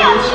要。